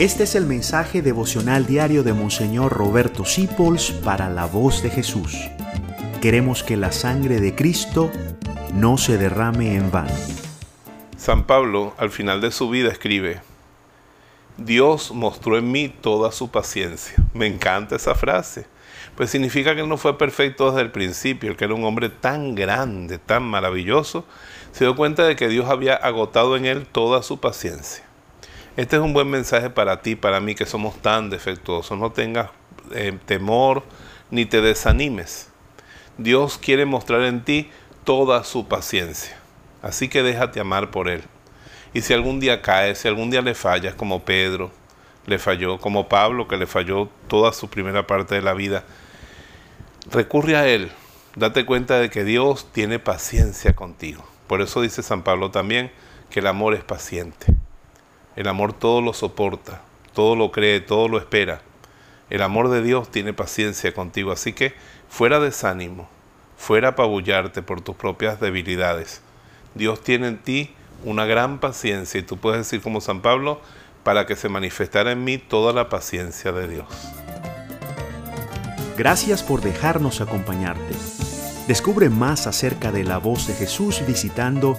Este es el mensaje devocional diario de Monseñor Roberto Sipols para la voz de Jesús. Queremos que la sangre de Cristo no se derrame en vano. San Pablo al final de su vida escribe, Dios mostró en mí toda su paciencia. Me encanta esa frase, pues significa que él no fue perfecto desde el principio, el que era un hombre tan grande, tan maravilloso, se dio cuenta de que Dios había agotado en él toda su paciencia. Este es un buen mensaje para ti, para mí, que somos tan defectuosos. No tengas eh, temor ni te desanimes. Dios quiere mostrar en ti toda su paciencia. Así que déjate amar por Él. Y si algún día caes, si algún día le fallas, como Pedro le falló, como Pablo que le falló toda su primera parte de la vida, recurre a Él. Date cuenta de que Dios tiene paciencia contigo. Por eso dice San Pablo también que el amor es paciente. El amor todo lo soporta, todo lo cree, todo lo espera. El amor de Dios tiene paciencia contigo, así que fuera desánimo, fuera apabullarte por tus propias debilidades. Dios tiene en ti una gran paciencia y tú puedes decir como San Pablo, para que se manifestara en mí toda la paciencia de Dios. Gracias por dejarnos acompañarte. Descubre más acerca de la voz de Jesús visitando